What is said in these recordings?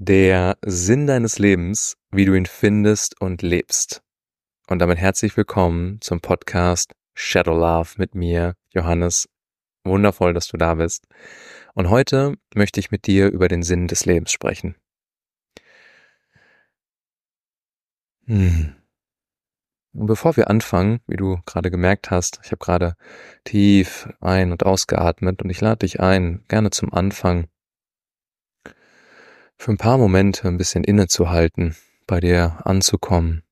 Der Sinn deines Lebens, wie du ihn findest und lebst. Und damit herzlich willkommen zum Podcast Shadow Love mit mir, Johannes. Wundervoll, dass du da bist. Und heute möchte ich mit dir über den Sinn des Lebens sprechen. Hm. Und bevor wir anfangen, wie du gerade gemerkt hast, ich habe gerade tief ein- und ausgeatmet und ich lade dich ein, gerne zum Anfang für ein paar Momente ein bisschen innezuhalten, bei dir anzukommen.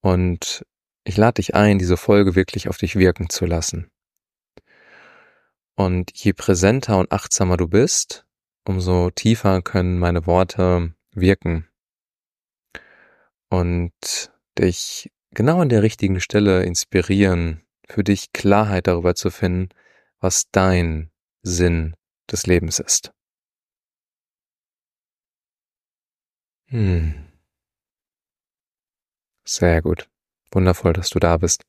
Und ich lade dich ein, diese Folge wirklich auf dich wirken zu lassen. Und je präsenter und achtsamer du bist, umso tiefer können meine Worte wirken und dich genau an der richtigen Stelle inspirieren, für dich Klarheit darüber zu finden, was dein Sinn des Lebens ist. Hm. Sehr gut. Wundervoll, dass du da bist.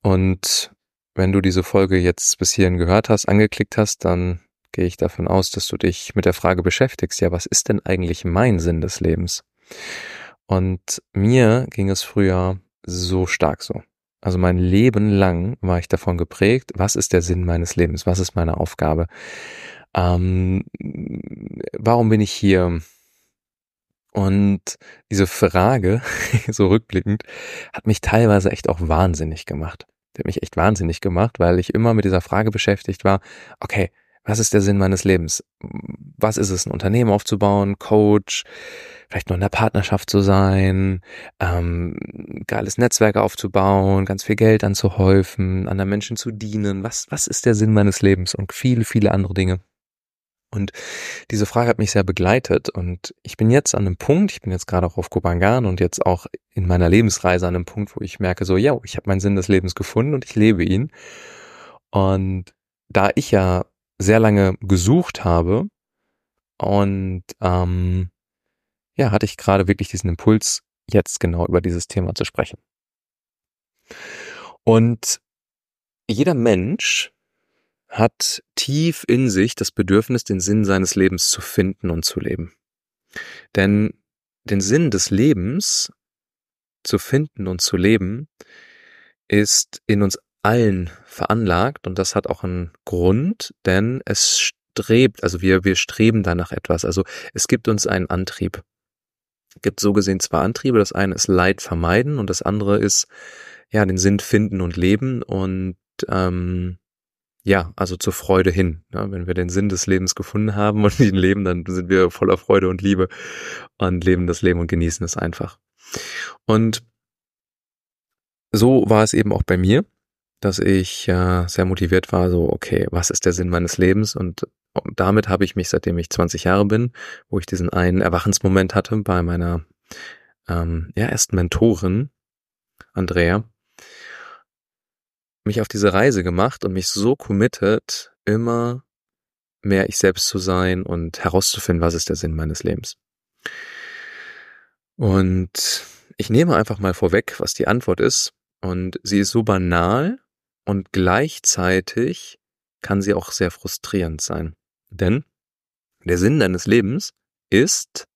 Und wenn du diese Folge jetzt bis hierhin gehört hast, angeklickt hast, dann gehe ich davon aus, dass du dich mit der Frage beschäftigst, ja, was ist denn eigentlich mein Sinn des Lebens? Und mir ging es früher so stark so. Also mein Leben lang war ich davon geprägt, was ist der Sinn meines Lebens? Was ist meine Aufgabe? Ähm, warum bin ich hier? Und diese Frage, so rückblickend, hat mich teilweise echt auch wahnsinnig gemacht. Die hat mich echt wahnsinnig gemacht, weil ich immer mit dieser Frage beschäftigt war, okay, was ist der Sinn meines Lebens? Was ist es, ein Unternehmen aufzubauen, Coach, vielleicht noch in der Partnerschaft zu sein, ähm, geiles Netzwerk aufzubauen, ganz viel Geld anzuhäufen, anderen Menschen zu dienen. Was, was ist der Sinn meines Lebens? Und viele, viele andere Dinge. Und diese Frage hat mich sehr begleitet und ich bin jetzt an einem Punkt, ich bin jetzt gerade auch auf Kopangan und jetzt auch in meiner Lebensreise an einem Punkt, wo ich merke so, ja, ich habe meinen Sinn des Lebens gefunden und ich lebe ihn. Und da ich ja sehr lange gesucht habe und ähm, ja, hatte ich gerade wirklich diesen Impuls, jetzt genau über dieses Thema zu sprechen. Und jeder Mensch hat tief in sich das Bedürfnis, den Sinn seines Lebens zu finden und zu leben. Denn den Sinn des Lebens zu finden und zu leben ist in uns allen veranlagt und das hat auch einen Grund, denn es strebt, also wir, wir streben danach etwas. Also es gibt uns einen Antrieb gibt so gesehen zwei Antriebe. Das eine ist Leid vermeiden und das andere ist ja den Sinn finden und leben und ähm, ja, also zur Freude hin. Ja, wenn wir den Sinn des Lebens gefunden haben und ihn leben, dann sind wir voller Freude und Liebe und leben das Leben und genießen es einfach. Und so war es eben auch bei mir, dass ich äh, sehr motiviert war, so, okay, was ist der Sinn meines Lebens? Und und damit habe ich mich, seitdem ich 20 Jahre bin, wo ich diesen einen Erwachensmoment hatte bei meiner ähm, ja, ersten Mentorin, Andrea, mich auf diese Reise gemacht und mich so committed, immer mehr ich selbst zu sein und herauszufinden, was ist der Sinn meines Lebens. Und ich nehme einfach mal vorweg, was die Antwort ist. Und sie ist so banal und gleichzeitig kann sie auch sehr frustrierend sein. Denn der Sinn deines Lebens ist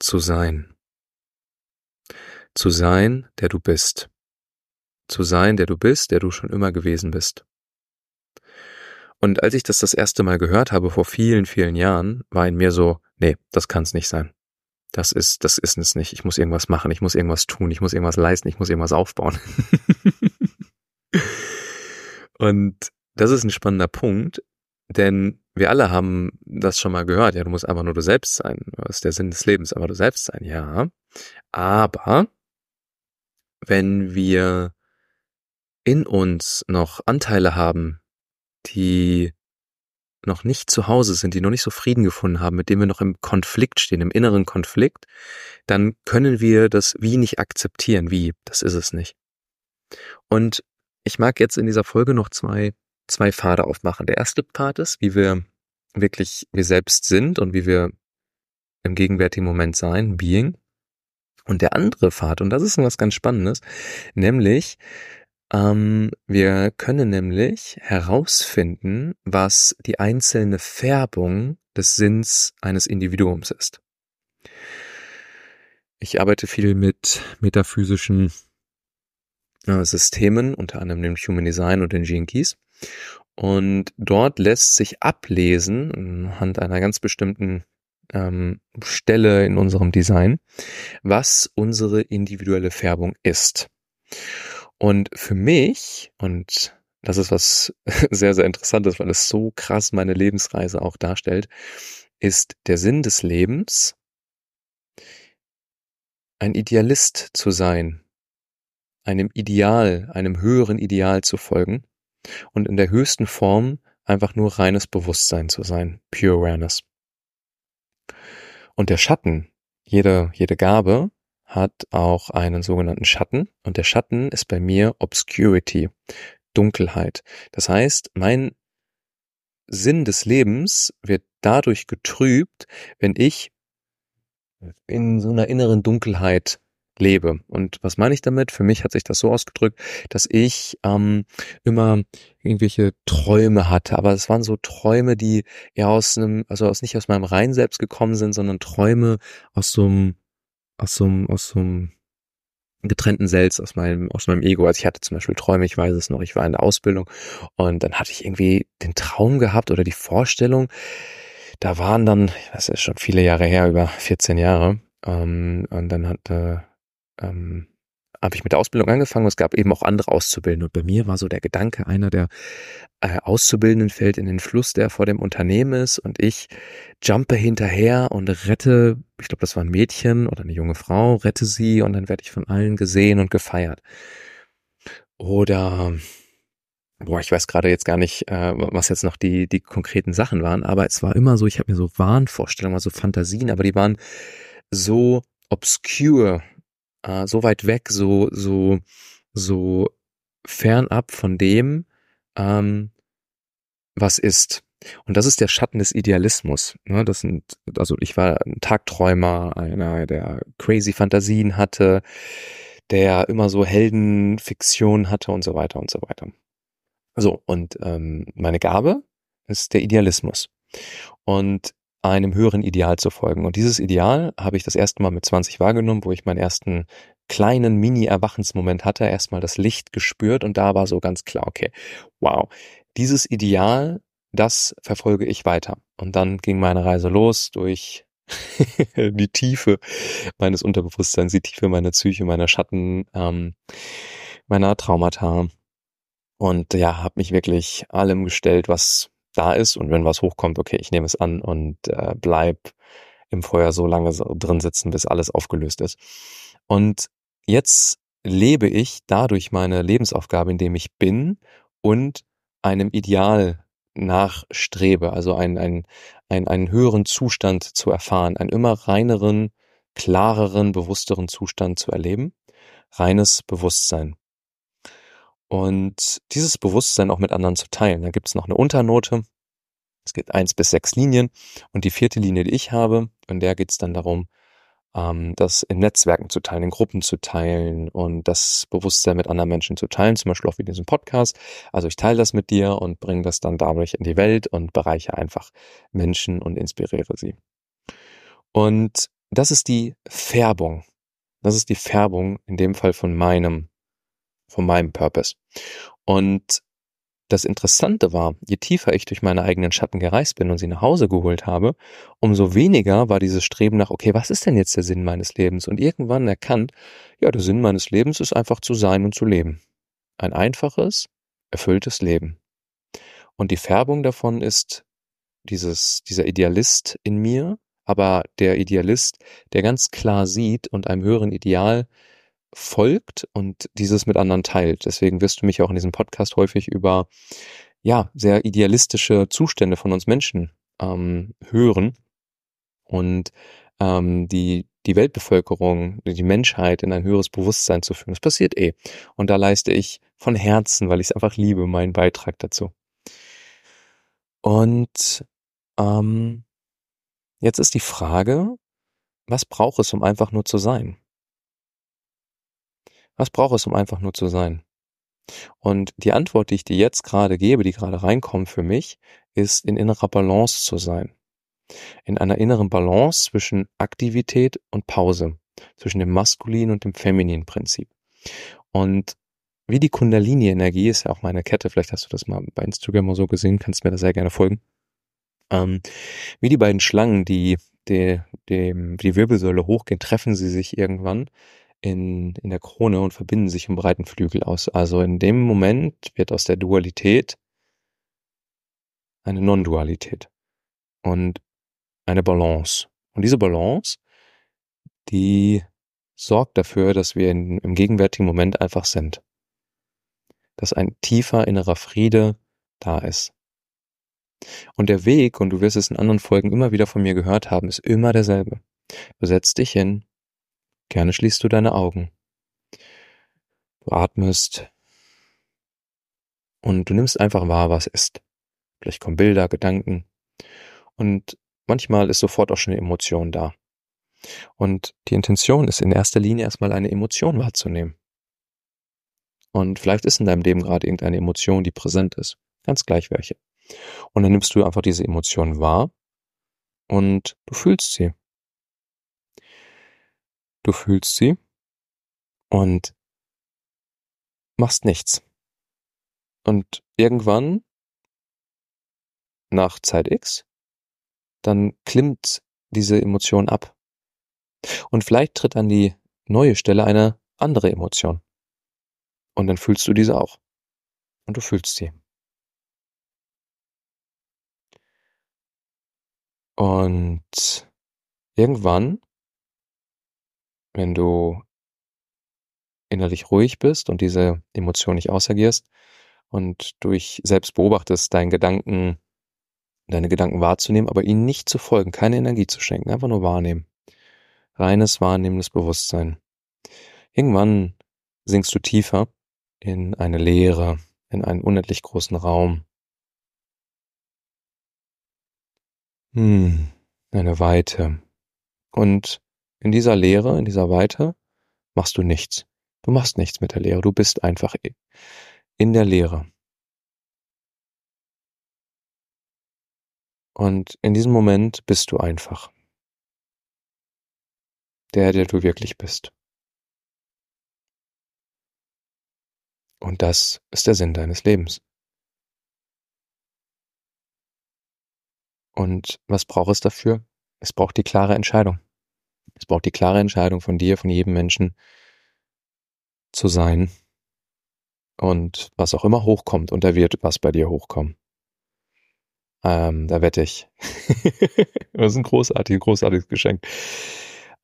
zu sein. Zu sein, der du bist. Zu sein, der du bist, der du schon immer gewesen bist. Und als ich das das erste Mal gehört habe vor vielen, vielen Jahren, war in mir so, nee, das kann es nicht sein. Das ist, das ist es nicht. Ich muss irgendwas machen, ich muss irgendwas tun, ich muss irgendwas leisten, ich muss irgendwas aufbauen. Und das ist ein spannender Punkt, denn wir alle haben das schon mal gehört. Ja, du musst einfach nur du selbst sein. Das ist der Sinn des Lebens, aber du selbst sein. Ja. Aber wenn wir in uns noch Anteile haben, die noch nicht zu Hause sind, die noch nicht so Frieden gefunden haben, mit denen wir noch im Konflikt stehen, im inneren Konflikt, dann können wir das wie nicht akzeptieren. Wie? Das ist es nicht. Und ich mag jetzt in dieser Folge noch zwei zwei Pfade aufmachen. Der erste Part ist, wie wir wirklich wir selbst sind und wie wir im gegenwärtigen Moment sein, Being. Und der andere Pfad, und das ist was ganz Spannendes, nämlich Ähm, wir können nämlich herausfinden, was die einzelne Färbung des Sinns eines Individuums ist. Ich arbeite viel mit metaphysischen äh, Systemen, unter anderem dem Human Design und den Gene Keys. Und dort lässt sich ablesen, anhand einer ganz bestimmten ähm, Stelle in unserem Design, was unsere individuelle Färbung ist. Und für mich, und das ist was sehr, sehr interessantes, weil es so krass meine Lebensreise auch darstellt, ist der Sinn des Lebens, ein Idealist zu sein, einem Ideal, einem höheren Ideal zu folgen und in der höchsten Form einfach nur reines Bewusstsein zu sein, Pure Awareness. Und der Schatten, jede, jede Gabe hat auch einen sogenannten Schatten und der Schatten ist bei mir Obscurity, Dunkelheit. Das heißt, mein Sinn des Lebens wird dadurch getrübt, wenn ich in so einer inneren Dunkelheit lebe. Und was meine ich damit? Für mich hat sich das so ausgedrückt, dass ich ähm, immer irgendwelche Träume hatte, aber es waren so Träume, die eher aus einem, also aus nicht aus meinem rein selbst gekommen sind, sondern Träume aus so einem, aus so einem, aus so einem getrennten Selbst aus meinem, aus meinem Ego. Also ich hatte zum Beispiel Träume, ich weiß es noch, ich war in der Ausbildung und dann hatte ich irgendwie den Traum gehabt oder die Vorstellung, da waren dann, das ist schon viele Jahre her, über 14 Jahre, ähm, und dann hatte ähm, habe ich mit der Ausbildung angefangen. Es gab eben auch andere Auszubildende. Und bei mir war so der Gedanke, einer der äh, Auszubildenden fällt in den Fluss, der vor dem Unternehmen ist und ich jumpe hinterher und rette, ich glaube, das war ein Mädchen oder eine junge Frau, rette sie und dann werde ich von allen gesehen und gefeiert. Oder boah, ich weiß gerade jetzt gar nicht, äh, was jetzt noch die, die konkreten Sachen waren, aber es war immer so, ich habe mir so Wahnvorstellungen, also Fantasien, aber die waren so obscure äh, so weit weg, so, so, so fernab von dem, ähm, was ist. Und das ist der Schatten des Idealismus. Ne? Das sind, also ich war ein Tagträumer, einer, der crazy Fantasien hatte, der immer so Heldenfiktion hatte und so weiter und so weiter. So, und ähm, meine Gabe ist der Idealismus. Und einem höheren Ideal zu folgen. Und dieses Ideal habe ich das erste Mal mit 20 wahrgenommen, wo ich meinen ersten kleinen Mini-Erwachensmoment hatte, erstmal das Licht gespürt und da war so ganz klar, okay, wow, dieses Ideal, das verfolge ich weiter. Und dann ging meine Reise los durch die Tiefe meines Unterbewusstseins, die Tiefe meiner Psyche, meiner Schatten, ähm, meiner Traumata. Und ja, habe mich wirklich allem gestellt, was da ist und wenn was hochkommt, okay, ich nehme es an und äh, bleib im Feuer so lange drin sitzen, bis alles aufgelöst ist. Und jetzt lebe ich dadurch meine Lebensaufgabe, indem ich bin und einem Ideal nachstrebe, also einen, einen, einen, einen höheren Zustand zu erfahren, einen immer reineren, klareren, bewussteren Zustand zu erleben. Reines Bewusstsein und dieses Bewusstsein auch mit anderen zu teilen. Da gibt es noch eine Unternote. Es gibt eins bis sechs Linien und die vierte Linie, die ich habe, und der geht es dann darum, ähm, das in Netzwerken zu teilen, in Gruppen zu teilen und das Bewusstsein mit anderen Menschen zu teilen, zum Beispiel auch wie diesen Podcast. Also ich teile das mit dir und bringe das dann dadurch in die Welt und bereiche einfach Menschen und inspiriere sie. Und das ist die Färbung. Das ist die Färbung in dem Fall von meinem von meinem Purpose. Und das Interessante war, je tiefer ich durch meine eigenen Schatten gereist bin und sie nach Hause geholt habe, umso weniger war dieses Streben nach, okay, was ist denn jetzt der Sinn meines Lebens? Und irgendwann erkannt, ja, der Sinn meines Lebens ist einfach zu sein und zu leben. Ein einfaches, erfülltes Leben. Und die Färbung davon ist dieses, dieser Idealist in mir, aber der Idealist, der ganz klar sieht und einem höheren Ideal folgt und dieses mit anderen teilt. Deswegen wirst du mich auch in diesem Podcast häufig über ja sehr idealistische Zustände von uns Menschen ähm, hören und ähm, die die Weltbevölkerung, die Menschheit in ein höheres Bewusstsein zu führen. Das passiert eh. Und da leiste ich von Herzen, weil ich es einfach liebe, meinen Beitrag dazu. Und ähm, jetzt ist die Frage, was braucht es, um einfach nur zu sein? Was braucht es, um einfach nur zu sein? Und die Antwort, die ich dir jetzt gerade gebe, die gerade reinkommt für mich, ist in innerer Balance zu sein. In einer inneren Balance zwischen Aktivität und Pause, zwischen dem maskulinen und dem femininen Prinzip. Und wie die Kundalini-Energie ist ja auch meine Kette, vielleicht hast du das mal bei Instagram oder so gesehen, kannst mir da sehr gerne folgen. Ähm, wie die beiden Schlangen, die, die, die die Wirbelsäule hochgehen, treffen sie sich irgendwann in, in der Krone und verbinden sich im breiten Flügel aus. Also in dem Moment wird aus der Dualität eine Non-Dualität und eine Balance. Und diese Balance, die sorgt dafür, dass wir in, im gegenwärtigen Moment einfach sind. Dass ein tiefer innerer Friede da ist. Und der Weg, und du wirst es in anderen Folgen immer wieder von mir gehört haben, ist immer derselbe. Du setzt dich hin, gerne schließt du deine Augen. Du atmest und du nimmst einfach wahr, was ist. Vielleicht kommen Bilder, Gedanken und manchmal ist sofort auch schon eine Emotion da. Und die Intention ist in erster Linie erstmal eine Emotion wahrzunehmen. Und vielleicht ist in deinem Leben gerade irgendeine Emotion, die präsent ist. Ganz gleich welche. Und dann nimmst du einfach diese Emotion wahr und du fühlst sie. Du fühlst sie und machst nichts. Und irgendwann, nach Zeit X, dann klimmt diese Emotion ab. Und vielleicht tritt an die neue Stelle eine andere Emotion. Und dann fühlst du diese auch. Und du fühlst sie. Und irgendwann, wenn du innerlich ruhig bist und diese Emotion nicht ausagierst und durch selbst beobachtest, deinen Gedanken, deine Gedanken wahrzunehmen, aber ihnen nicht zu folgen, keine Energie zu schenken, einfach nur wahrnehmen. Reines wahrnehmendes Bewusstsein. Irgendwann sinkst du tiefer in eine Leere, in einen unendlich großen Raum. Hm, eine Weite. Und in dieser Leere, in dieser Weite, machst du nichts. Du machst nichts mit der Leere. Du bist einfach in der Leere. Und in diesem Moment bist du einfach. Der, der du wirklich bist. Und das ist der Sinn deines Lebens. Und was braucht es dafür? Es braucht die klare Entscheidung. Es braucht die klare Entscheidung von dir, von jedem Menschen zu sein. Und was auch immer hochkommt, und da wird was bei dir hochkommen. Ähm, da wette ich. das ist ein großartiges, großartiges Geschenk.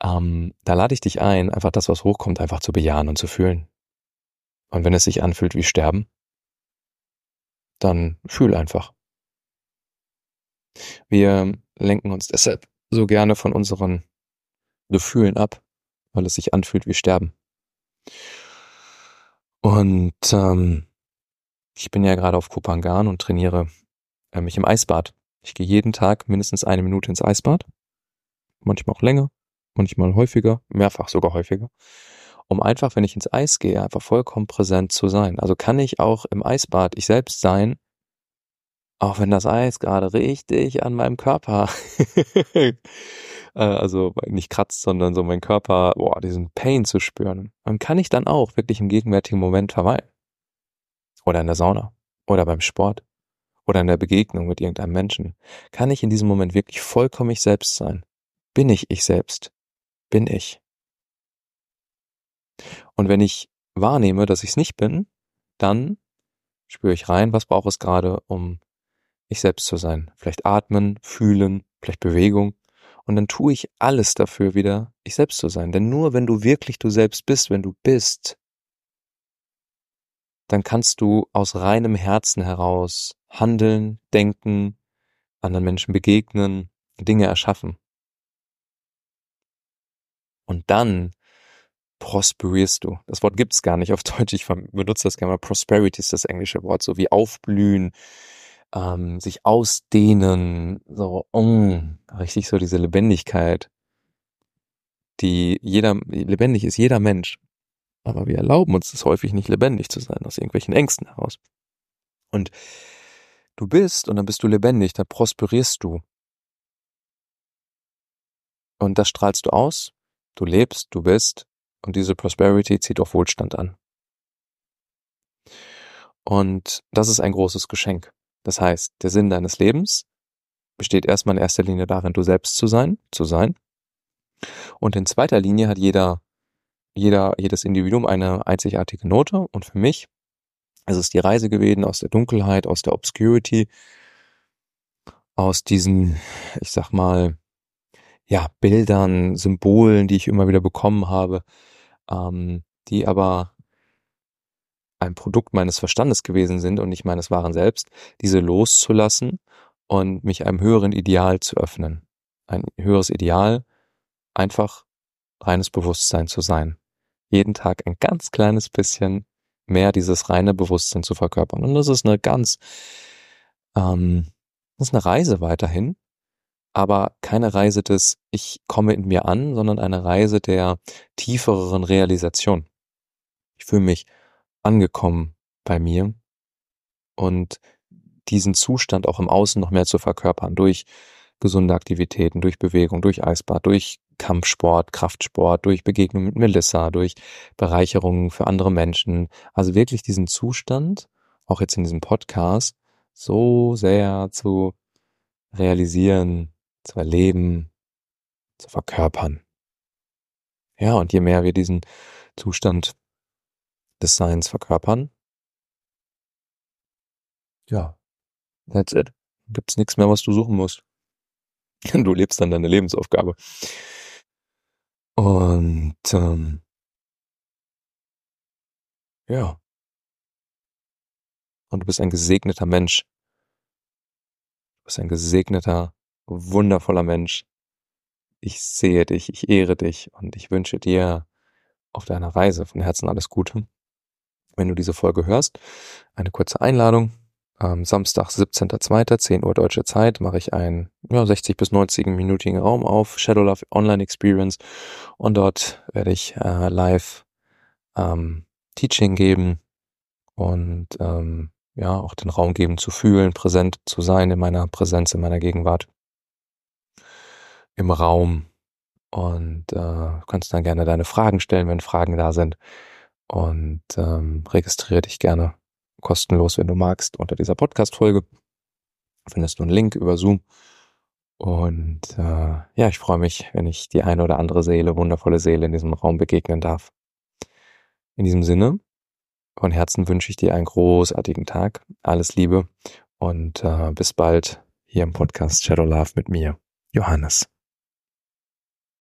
Ähm, da lade ich dich ein, einfach das, was hochkommt, einfach zu bejahen und zu fühlen. Und wenn es sich anfühlt wie Sterben, dann fühl einfach. Wir lenken uns deshalb so gerne von unseren Gefühlen ab, weil es sich anfühlt wie Sterben. Und ähm, ich bin ja gerade auf Kopangan und trainiere äh, mich im Eisbad. Ich gehe jeden Tag mindestens eine Minute ins Eisbad, manchmal auch länger, manchmal häufiger, mehrfach sogar häufiger, um einfach, wenn ich ins Eis gehe, einfach vollkommen präsent zu sein. Also kann ich auch im Eisbad ich selbst sein, auch wenn das Eis gerade richtig an meinem Körper, äh, also nicht kratzt, sondern so mein Körper, boah, diesen Pain zu spüren, dann kann ich dann auch wirklich im gegenwärtigen Moment verweilen. Oder in der Sauna. Oder beim Sport. Oder in der Begegnung mit irgendeinem Menschen. Kann ich in diesem Moment wirklich vollkommen ich selbst sein? Bin ich ich selbst? Bin ich. Und wenn ich wahrnehme, dass ich es nicht bin, dann spüre ich rein, was braucht es gerade, um ich selbst zu sein. Vielleicht atmen, fühlen, vielleicht Bewegung. Und dann tue ich alles dafür, wieder ich selbst zu sein. Denn nur wenn du wirklich du selbst bist, wenn du bist, dann kannst du aus reinem Herzen heraus handeln, denken, anderen Menschen begegnen, Dinge erschaffen. Und dann prosperierst du. Das Wort gibt's gar nicht auf Deutsch. Ich benutze das gerne mal. Prosperity ist das englische Wort, so wie aufblühen, ähm, sich ausdehnen, so, mm, richtig so diese Lebendigkeit, die jeder, lebendig ist jeder Mensch. Aber wir erlauben uns es häufig nicht lebendig zu sein, aus irgendwelchen Ängsten heraus. Und du bist und dann bist du lebendig, dann prosperierst du. Und das strahlst du aus, du lebst, du bist und diese Prosperity zieht auch Wohlstand an. Und das ist ein großes Geschenk. Das heißt, der Sinn deines Lebens besteht erstmal in erster Linie darin, du selbst zu sein, zu sein. Und in zweiter Linie hat jeder, jeder, jedes Individuum eine einzigartige Note. Und für mich ist es die Reise gewesen aus der Dunkelheit, aus der Obscurity, aus diesen, ich sag mal, ja, Bildern, Symbolen, die ich immer wieder bekommen habe, ähm, die aber ein Produkt meines Verstandes gewesen sind und nicht meines wahren Selbst, diese loszulassen und mich einem höheren Ideal zu öffnen. Ein höheres Ideal, einfach reines Bewusstsein zu sein. Jeden Tag ein ganz kleines bisschen mehr dieses reine Bewusstsein zu verkörpern. Und das ist eine ganz, ähm, das ist eine Reise weiterhin, aber keine Reise des Ich komme in mir an, sondern eine Reise der tieferen Realisation. Ich fühle mich angekommen bei mir und diesen Zustand auch im Außen noch mehr zu verkörpern durch gesunde Aktivitäten, durch Bewegung, durch Eisbad, durch Kampfsport, Kraftsport, durch Begegnung mit Melissa, durch Bereicherungen für andere Menschen. Also wirklich diesen Zustand, auch jetzt in diesem Podcast, so sehr zu realisieren, zu erleben, zu verkörpern. Ja, und je mehr wir diesen Zustand des Seins verkörpern, ja, that's it. Gibt's nichts mehr, was du suchen musst. Du lebst dann deine Lebensaufgabe. Und ähm, ja. Und du bist ein gesegneter Mensch. Du bist ein gesegneter, wundervoller Mensch. Ich sehe dich, ich ehre dich und ich wünsche dir auf deiner Reise von Herzen alles Gute. Wenn du diese Folge hörst, eine kurze Einladung. Am Samstag, 17.02., 10 Uhr deutsche Zeit, mache ich einen ja, 60 bis 90-minütigen Raum auf, Shadow Love Online Experience. Und dort werde ich äh, live ähm, Teaching geben und ähm, ja, auch den Raum geben zu fühlen, präsent zu sein in meiner Präsenz, in meiner Gegenwart im Raum. Und äh, kannst dann gerne deine Fragen stellen, wenn Fragen da sind. Und ähm, registriere dich gerne kostenlos, wenn du magst, unter dieser Podcast-Folge. Findest du einen Link über Zoom. Und äh, ja, ich freue mich, wenn ich die eine oder andere Seele, wundervolle Seele in diesem Raum begegnen darf. In diesem Sinne, von Herzen wünsche ich dir einen großartigen Tag. Alles Liebe und äh, bis bald hier im Podcast Shadow Love mit mir, Johannes.